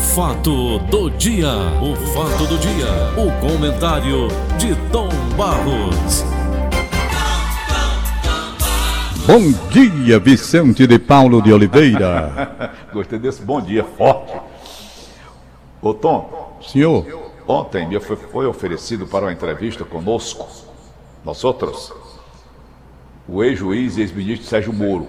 fato do dia, o fato do dia, o comentário de Tom Barros. Bom dia, Vicente de Paulo de Oliveira. Gostei desse bom dia forte. Ô Tom, Senhor, ontem me foi, foi oferecido para uma entrevista conosco, nós outros, o ex-juiz e ex-ministro Sérgio Moro,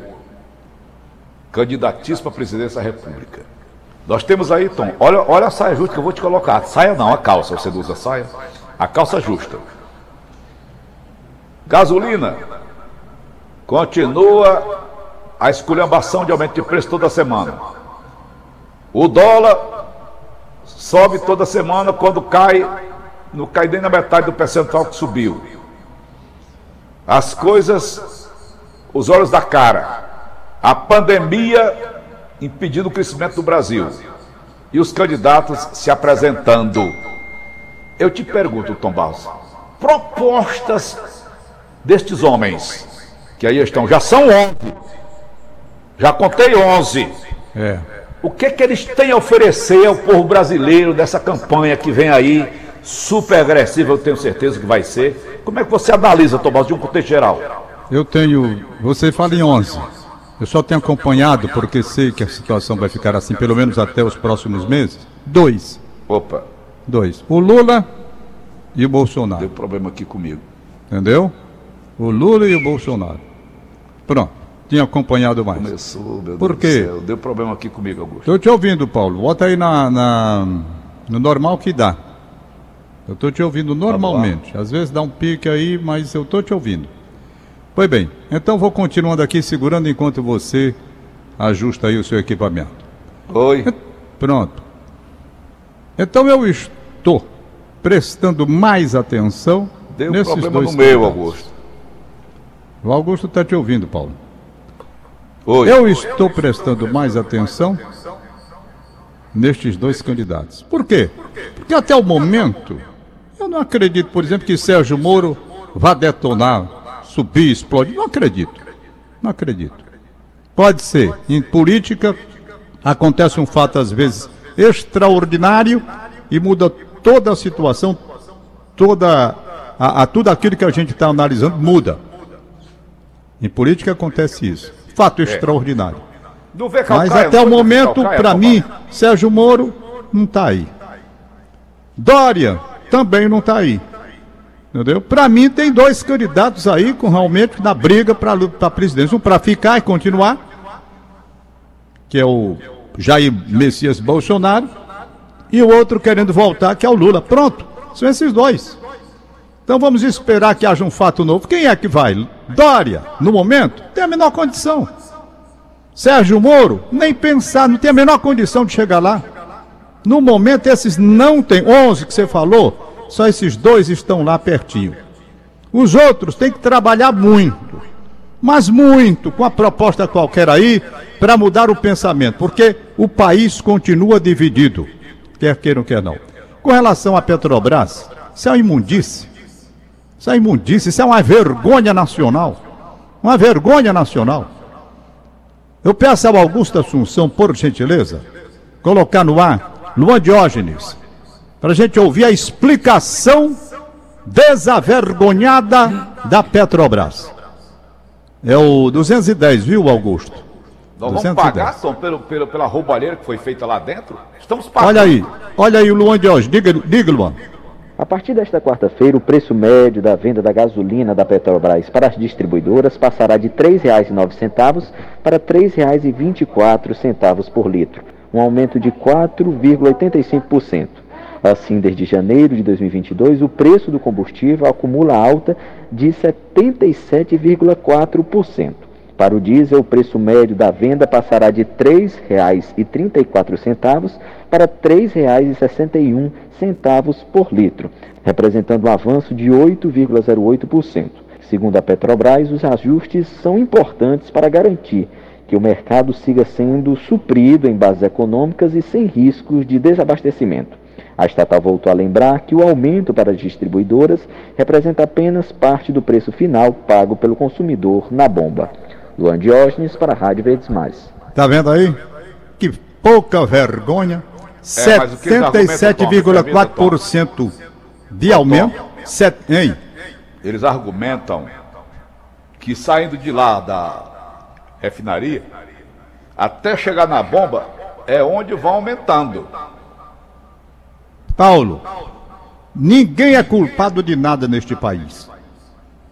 candidatíssimo à presidência da República. Nós temos aí, Tom, olha, olha a saia justa que eu vou te colocar. Saia não, a calça, você usa saia? A calça justa. Gasolina. Continua a esculhambação de aumento de preço toda semana. O dólar sobe toda semana quando cai, não cai nem na metade do percentual que subiu. As coisas, os olhos da cara. A pandemia impedindo o crescimento do Brasil. E os candidatos se apresentando. Eu te pergunto, Tom Barros, propostas destes homens, que aí estão, já são 11. Já contei 11. é. O que, que eles têm a oferecer ao povo brasileiro dessa campanha que vem aí, super agressiva, eu tenho certeza que vai ser? Como é que você analisa, Tomás, de um contexto geral? Eu tenho. Você fala em 11. Eu só tenho acompanhado, porque sei que a situação vai ficar assim, pelo menos até os próximos meses. Dois. Opa, Dois. O Lula e o Bolsonaro. deu problema aqui comigo. Entendeu? O Lula e o Bolsonaro. Pronto. Tinha acompanhado mais. Começou, meu Por Deus quê? do céu. Deu problema aqui comigo, Augusto. Estou te ouvindo, Paulo. Bota aí na, na- no normal que dá. Eu estou te ouvindo normalmente. Às vezes dá um pique aí, mas eu estou te ouvindo. Pois bem, então vou continuando aqui segurando enquanto você ajusta aí o seu equipamento. Oi. Pronto. Então eu estou prestando mais atenção Deu nesses problema dois no meu, candidatos. Augusto. O Augusto está te ouvindo, Paulo. Oi. Eu estou prestando mais atenção nestes dois candidatos. Por quê? Porque até o momento, eu não acredito, por exemplo, que Sérgio Moro vá detonar, subir, explodir. Não acredito. Não acredito. Pode ser. Em política, acontece um fato, às vezes, extraordinário e muda toda a situação, toda a, a tudo aquilo que a gente está analisando muda. Em política acontece isso. Fato extraordinário. Não vê Mas até o momento, para mim, Sérgio Moro não está aí. Dória também não está aí. Entendeu? Para mim, tem dois candidatos aí com realmente na briga para a presidência. Um para ficar e continuar, que é o Jair Messias Bolsonaro, e o outro querendo voltar, que é o Lula. Pronto, são esses dois. Então vamos esperar que haja um fato novo. Quem é que vai? Dória, no momento, tem a menor condição. Sérgio Moro, nem pensar, não tem a menor condição de chegar lá. No momento, esses não tem. 11 que você falou, só esses dois estão lá pertinho. Os outros têm que trabalhar muito, mas muito, com a proposta qualquer aí, para mudar o pensamento, porque o país continua dividido, quer queiram, quer não. Com relação à Petrobras, isso é uma imundice. Isso é imundice, isso é uma vergonha nacional. Uma vergonha nacional. Eu peço ao Augusto Assunção, por gentileza, colocar no ar Luan Diógenes, para a gente ouvir a explicação desavergonhada da Petrobras. É o 210, viu, Augusto? Nós vamos 210. pagar, Tom, pelo, pelo, pela roubalheira que foi feita lá dentro? Estamos pagando. Olha aí, olha aí o Luan Diógenes. Diga, diga Luan. A partir desta quarta-feira, o preço médio da venda da gasolina da Petrobras para as distribuidoras passará de R$ 3,09 para R$ 3,24 por litro, um aumento de 4,85%. Assim, desde janeiro de 2022, o preço do combustível acumula alta de 77,4%. Para o diesel, o preço médio da venda passará de R$ 3,34 para R$ 3,61 por litro, representando um avanço de 8,08%. Segundo a Petrobras, os ajustes são importantes para garantir que o mercado siga sendo suprido em bases econômicas e sem riscos de desabastecimento. A estatal voltou a lembrar que o aumento para as distribuidoras representa apenas parte do preço final pago pelo consumidor na bomba. Luan Diógenes para a Rádio Verdes Mais. Tá vendo aí? Que pouca vergonha. É, mas o que eles argumentam, 77,4% de aumento. Set, hein? Eles argumentam que saindo de lá da refinaria, até chegar na bomba, é onde vão aumentando. Paulo, ninguém é culpado de nada neste país.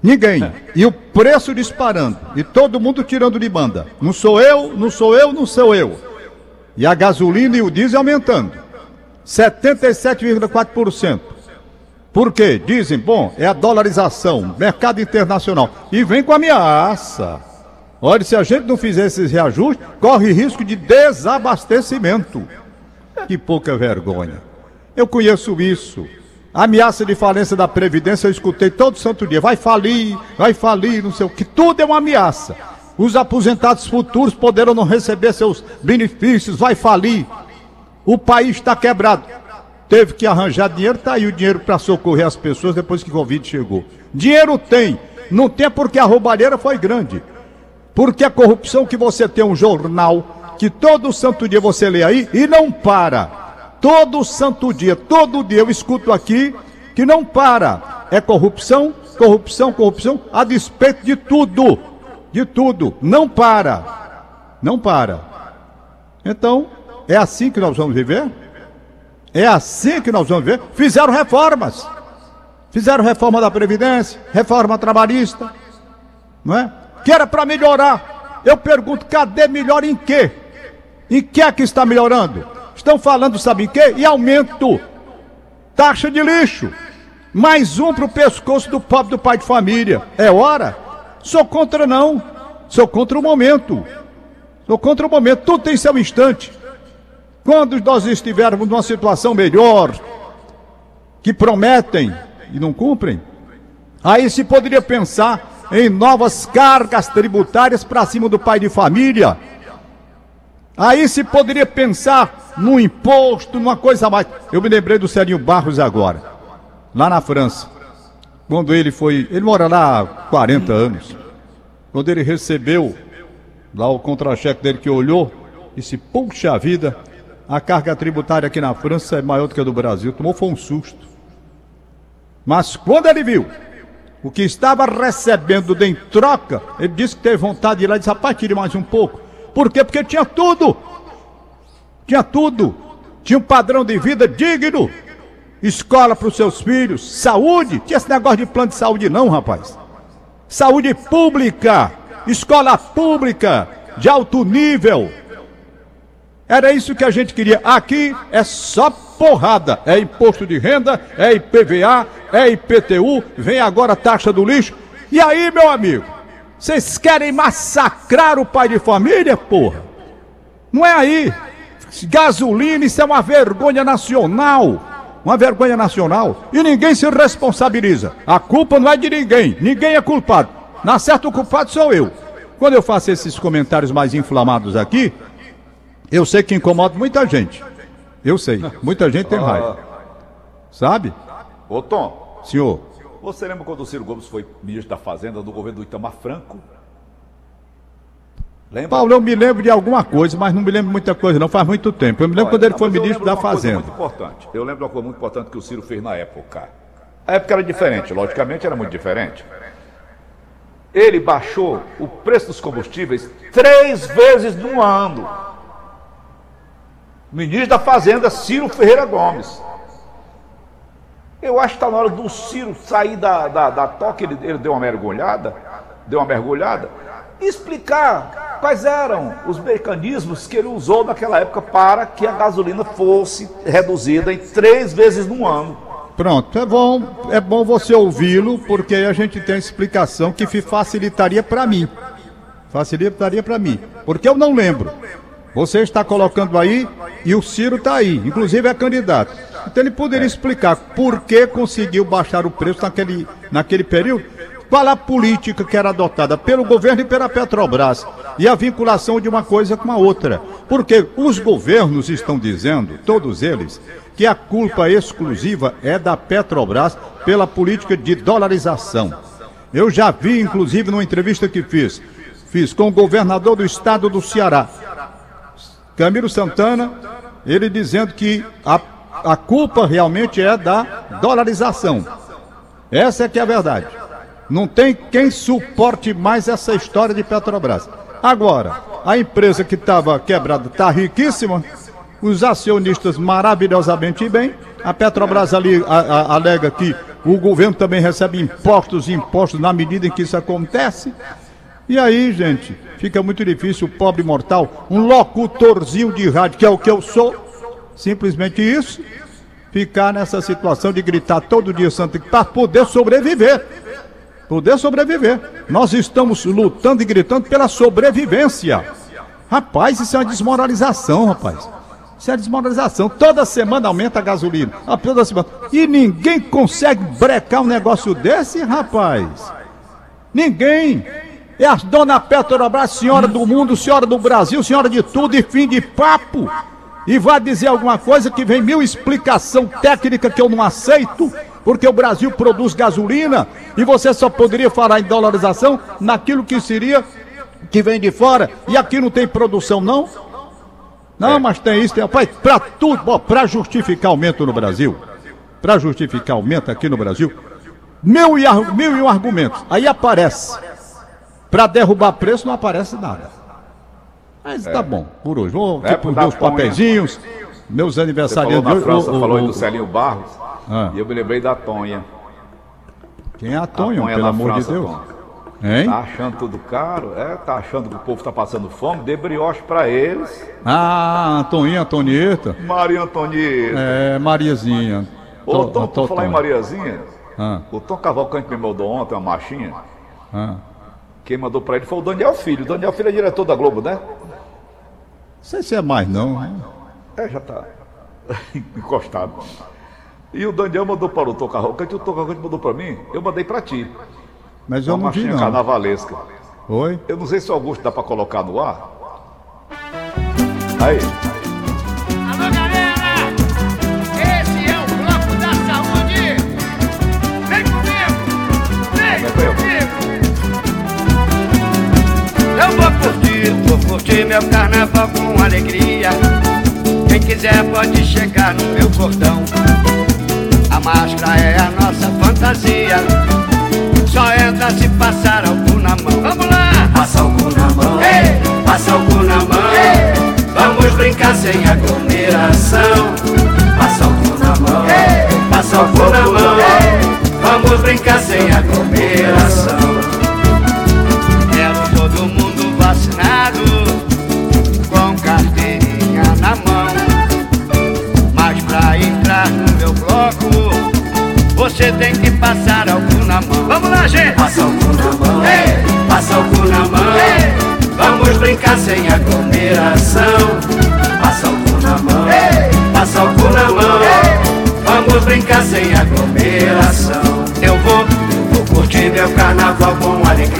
Ninguém. E o preço disparando. E todo mundo tirando de banda. Não sou eu, não sou eu, não sou eu. E a gasolina e o diesel aumentando. 77,4%. Por quê? Dizem, bom, é a dolarização, mercado internacional. E vem com ameaça. Olha, se a gente não fizer esses reajustes, corre risco de desabastecimento. Que pouca vergonha. Eu conheço isso. Ameaça de falência da Previdência, eu escutei todo santo dia. Vai falir, vai falir, não sei o que. Tudo é uma ameaça. Os aposentados futuros poderão não receber seus benefícios, vai falir. O país está quebrado. Teve que arranjar dinheiro, tá aí o dinheiro para socorrer as pessoas depois que o Covid chegou. Dinheiro tem. Não tem porque a roubalheira foi grande. Porque a corrupção que você tem um jornal que todo santo dia você lê aí e não para. Todo santo dia, todo dia eu escuto aqui que não para. É corrupção, corrupção, corrupção, a despeito de tudo. De tudo. Não para. Não para. Então, é assim que nós vamos viver? É assim que nós vamos viver? Fizeram reformas. Fizeram reforma da Previdência, reforma trabalhista. Não é? Que era para melhorar. Eu pergunto, cadê melhor em quê? Em que é que está melhorando? Estão falando, sabe em quê? E aumento. Taxa de lixo. Mais um para o pescoço do pobre do pai de família. É hora? Sou contra não. Sou contra o momento. Sou contra o momento. Tudo tem seu instante. Quando nós estivermos numa situação melhor, que prometem e não cumprem, aí se poderia pensar em novas cargas tributárias para cima do pai de família Aí se poderia pensar num imposto, numa coisa mais. Eu me lembrei do Serinho Barros agora, lá na França. Quando ele foi. Ele mora lá há 40 anos. Quando ele recebeu lá o contra-cheque dele que olhou, disse: Puxa vida, a carga tributária aqui na França é maior do que a do Brasil. Tomou foi um susto. Mas quando ele viu o que estava recebendo de em troca, ele disse que teve vontade de ir lá e disse: Rapaz, tire mais um pouco. Por quê? Porque tinha tudo. Tinha tudo. Tinha um padrão de vida digno. Escola para os seus filhos, saúde. Tinha esse negócio de plano de saúde, não, rapaz. Saúde pública, escola pública, de alto nível. Era isso que a gente queria. Aqui é só porrada. É imposto de renda, é IPVA, é IPTU, vem agora a taxa do lixo. E aí, meu amigo? Vocês querem massacrar o pai de família, porra? Não é aí. Gasolina, isso é uma vergonha nacional. Uma vergonha nacional. E ninguém se responsabiliza. A culpa não é de ninguém. Ninguém é culpado. Na certa, o culpado sou eu. Quando eu faço esses comentários mais inflamados aqui, eu sei que incomoda muita gente. Eu sei. Muita gente tem raiva. Sabe? Ô, Tom. Senhor. Você lembra quando o Ciro Gomes foi ministro da Fazenda do governo do Itamar Franco? Lembra? Paulo, eu me lembro de alguma coisa, mas não me lembro muita coisa, não faz muito tempo. Eu me lembro Olha, quando ele não, foi ministro da Fazenda. muito importante. Eu lembro de uma coisa muito importante que o Ciro fez na época. A época era diferente, logicamente era muito diferente. Ele baixou o preço dos combustíveis três vezes no ano. Ministro da Fazenda, Ciro Ferreira Gomes. Eu acho que está na hora do Ciro sair da, da, da toca, ele, ele deu uma mergulhada, deu uma mergulhada, explicar quais eram os mecanismos que ele usou naquela época para que a gasolina fosse reduzida em três vezes no ano. Pronto, é bom, é bom você ouvi-lo, porque a gente tem explicação que facilitaria para mim. Facilitaria para mim, porque eu não lembro. Você está colocando aí e o Ciro está aí, inclusive é candidato. Então ele poderia explicar por que conseguiu baixar o preço naquele, naquele período, qual a política que era adotada pelo governo e pela Petrobras e a vinculação de uma coisa com a outra. Porque os governos estão dizendo, todos eles, que a culpa exclusiva é da Petrobras pela política de dolarização. Eu já vi, inclusive, numa entrevista que fiz, fiz com o governador do estado do Ceará, Camilo Santana, ele dizendo que a, a culpa realmente é da dolarização. Essa é que é a verdade. Não tem quem suporte mais essa história de Petrobras. Agora, a empresa que estava quebrada está riquíssima, os acionistas maravilhosamente bem. A Petrobras ali a, a, alega que o governo também recebe impostos e impostos na medida em que isso acontece. E aí, gente, fica muito difícil o pobre mortal, um locutorzinho de rádio, que é o que eu sou, simplesmente isso, ficar nessa situação de gritar todo dia santo para poder sobreviver. Poder sobreviver. Nós estamos lutando e gritando pela sobrevivência. Rapaz, isso é uma desmoralização, rapaz. Isso é desmoralização. Toda semana aumenta a gasolina. Ah, toda semana. E ninguém consegue brecar um negócio desse, rapaz. Ninguém. É a dona Petrobras, senhora do mundo, senhora do Brasil, senhora de tudo e fim de papo. E vai dizer alguma coisa que vem mil explicação técnica que eu não aceito, porque o Brasil produz gasolina e você só poderia falar em dolarização naquilo que seria que vem de fora e aqui não tem produção não? Não, é. mas tem isso, tem. Pai, para tudo, para justificar aumento no Brasil, para justificar aumento aqui no Brasil, mil e, mil e um argumentos. Aí aparece. Para derrubar preço não aparece nada. Mas é. tá bom, por hoje. Vou é, tipo, meus papeizinhos, meus aniversariantes. Você falou na França, falou aí do Celinho Barros, ah. e eu me lembrei da Tonha. Quem é a Tonha, a Tonha pelo amor França, de Deus? Tom. Hein? Tá achando tudo caro? É, tá achando que o povo tá passando fome? Dê brioche pra eles. Ah, Antoninha, Antonieta. Maria Antonieta. É, Mariazinha. Ô, Tom, tô, falar em Mariazinha, ah. o Tom Cavalcante me mandou ontem uma machinha. Ah. Quem mandou pra ele foi o Daniel Filho. O Daniel Filho é diretor da Globo, né? Não sei se é mais não. Né? É, já tá encostado. E o Daniel mandou para o Tom Cavalcante, o Tom Cavalcante mandou para mim, eu mandei para ti. Mas eu uma não vi não. carnavalesca. Oi? Eu não sei se o Augusto dá para colocar no ar. Aí. Curtir, meu carnaval com alegria. Quem quiser pode chegar no meu cordão. A máscara é a nossa fantasia. Só entra se passar algo na mão. Vamos lá! Passa algo na mão. Ei. Passa algo na mão. Ei. Vamos brincar sem aglomeração. Passa algo na mão. Ei. Passa algo na mão. Vamos brincar sem aglomeração.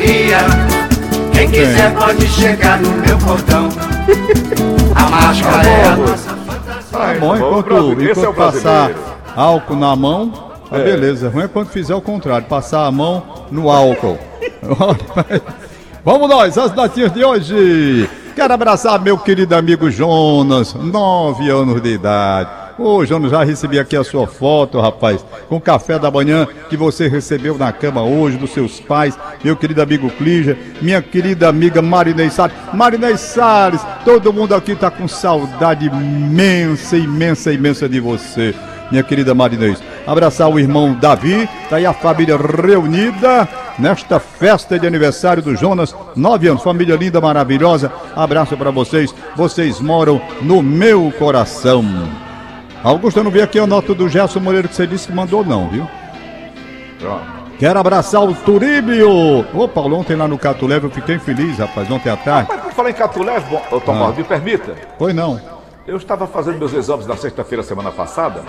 Alegria. Quem quiser pode chegar no meu portão. A máscara é a nossa fantasia. Tá bom, enquanto, enquanto é passar álcool na mão, ah, é. beleza. Ruim é quando fizer o contrário, passar a mão no álcool. Vamos nós, as datinhas de hoje. Quero abraçar meu querido amigo Jonas, nove anos de idade. Ô, Jonas, já recebi aqui a sua foto, rapaz, com o café da manhã que você recebeu na cama hoje dos seus pais, meu querido amigo Clígia, minha querida amiga Marinei Salles. Marinei Salles, todo mundo aqui tá com saudade imensa, imensa, imensa de você minha querida Marinês. Abraçar o irmão Davi, tá aí a família reunida nesta festa de aniversário do Jonas, nove anos, família linda, maravilhosa. Abraço para vocês, vocês moram no meu coração. Augusto, eu não vi aqui a nota do Gerson Moreira que você disse que mandou, não, viu? Pronto. Quero abraçar o Turíbio. Ô, Paulo, ontem lá no Catuleve eu fiquei feliz, rapaz, ontem à tarde. Mas por falar em Catuleve, bom, ô, Tomás, ah. me permita? Pois não. Eu estava fazendo meus exames na sexta-feira, semana passada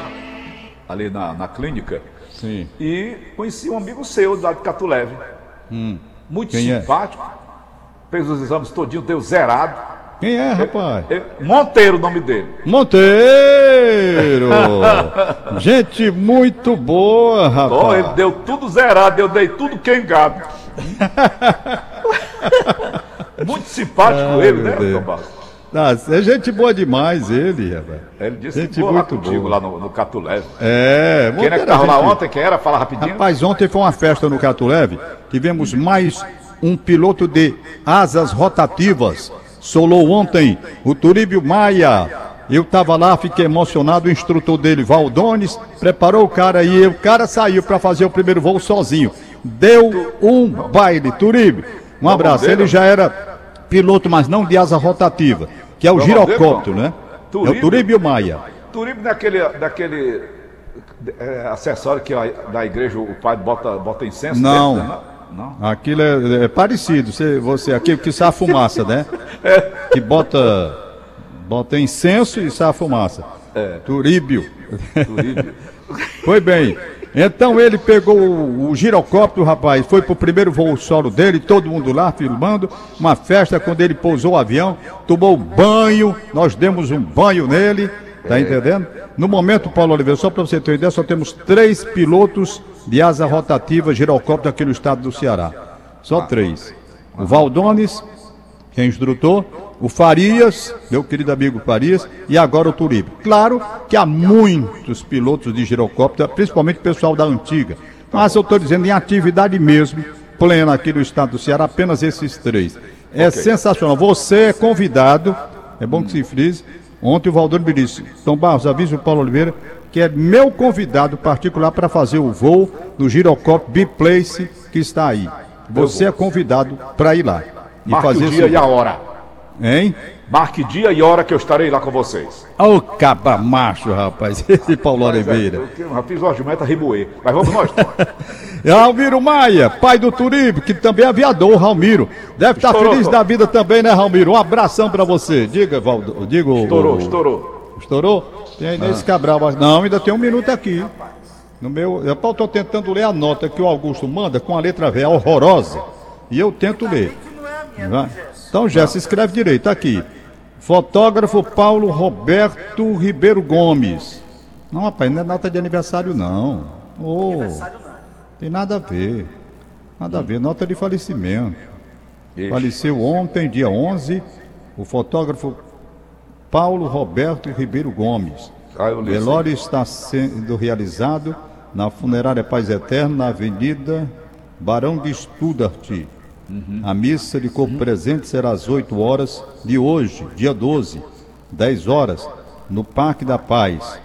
ali na, na clínica. Sim. E conheci um amigo seu lá de Catuleve. Hum. Muito Quem é? simpático. É? Fez os exames todinho, deu zerado. Quem é, rapaz? Monteiro o nome dele. Monteiro! Gente muito boa, rapaz. Oh, ele deu tudo zerado, eu dei tudo queimado. muito simpático Ai, ele, né, Tomás? É gente boa demais ele, rapaz. Ele disse Gente que boa muito contigo boa. lá no, no Catuleve. É, Quem é que era tava lá gente- ontem? Quem era? Fala rapidinho. Rapaz, ontem foi uma festa no Catuleve. Tivemos mais um piloto de asas rotativas. Solou ontem o Turíbio Maia. Eu tava lá, fiquei emocionado. O instrutor dele, Valdones, preparou o cara e o cara saiu para fazer o primeiro voo sozinho. Deu um baile, Turíbio. Um abraço. Ele já era piloto, mas não de asa rotativa, que é o girocóptero, né? É Turíbio? o Turíbio Maia. Turibe daquele, daquele é, acessório que a, da igreja o pai bota, bota incenso Não. dentro, né? Não. Aquilo é, é parecido, você, você aquilo que sai a fumaça, né? É. Que bota, bota incenso e sai a fumaça. É. Turíbio. Turíbio. Foi bem. Então ele pegou o, o girocóptero, rapaz, foi pro primeiro voo solo dele, todo mundo lá filmando, uma festa quando ele pousou o avião, tomou banho, nós demos um banho nele, tá entendendo? No momento, Paulo Oliveira, só para você ter uma ideia, só temos três pilotos de asa rotativa girocóptero aqui no estado do Ceará. Só três. O Valdones, que é instrutor, o Farias, meu querido amigo Farias, e agora o Turibe. Claro que há muitos pilotos de girocóptero, principalmente o pessoal da antiga. Mas eu estou dizendo em atividade mesmo, plena aqui no estado do Ceará, apenas esses três. É sensacional. Você é convidado, é bom que se frise. Ontem o Valdir me disse, Tom Barros, avisa o Paulo Oliveira, que é meu convidado particular para fazer o voo do girocóptero Biplace que está aí. Você é convidado para ir lá. E Marque fazer o dia e a hora. Hein? Marque dia e hora que eu estarei lá com vocês. Ô caba macho, rapaz, esse Paulo Oliveira. Eu, eu fiz uma jumenta ribuê. Mas vamos nós. Tom. Ramiro Maia, pai do Turibe, que também é aviador, Ramiro. Deve estar Estourou, feliz da vida também, né, Ramiro? Um abração pra você. Diga, Valdo, diga. o- Estourou, o- estourou. Estourou? Tem aí nesse Cabral. mas- Não, ainda tem um minuto aqui. No meu. Eu estou tentando ler a nota que o Augusto manda com a letra V, é horrorosa. E eu tento ler. Então, se escreve direito, aqui. Fotógrafo Paulo Roberto Ribeiro Gomes. Não, rapaz, não é nota de aniversário, não. Ô, tem nada a ver. Nada a ver, nota de falecimento. Faleceu ontem, dia 11, o fotógrafo Paulo Roberto Ribeiro Gomes. Ah, O velório está sendo realizado na funerária Paz Eterno, na Avenida Barão de Studart. A missa de corpo presente será às 8 horas de hoje, dia 12, 10 horas, no Parque da Paz.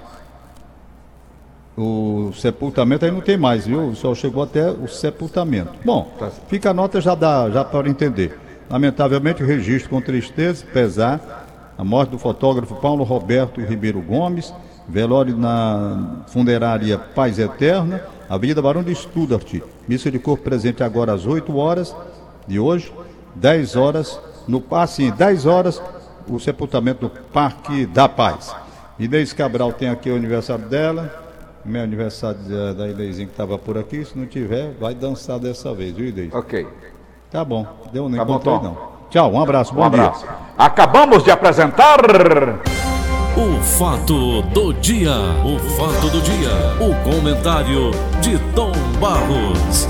O sepultamento aí não tem mais, viu? Só chegou até o sepultamento. Bom, fica a nota já dá, já para entender. Lamentavelmente, o registro com tristeza, pesar, a morte do fotógrafo Paulo Roberto Ribeiro Gomes, velório na funerária Paz Eterna, Avenida Barão de Studart. Missa de corpo presente agora às 8 horas de hoje, 10 horas, no assim, 10 horas, o sepultamento no Parque da Paz. Inês Cabral tem aqui o aniversário dela, meu aniversário da, Inêsinha que estava por aqui, se não tiver, vai dançar dessa vez, viu, Inês? Ok. Tá bom, deu nem Tá bom, não. Tchau, um abraço, bom Um dia. abraço. Acabamos de apresentar. O fato do dia. O fato do dia. O comentário de Tom Barros.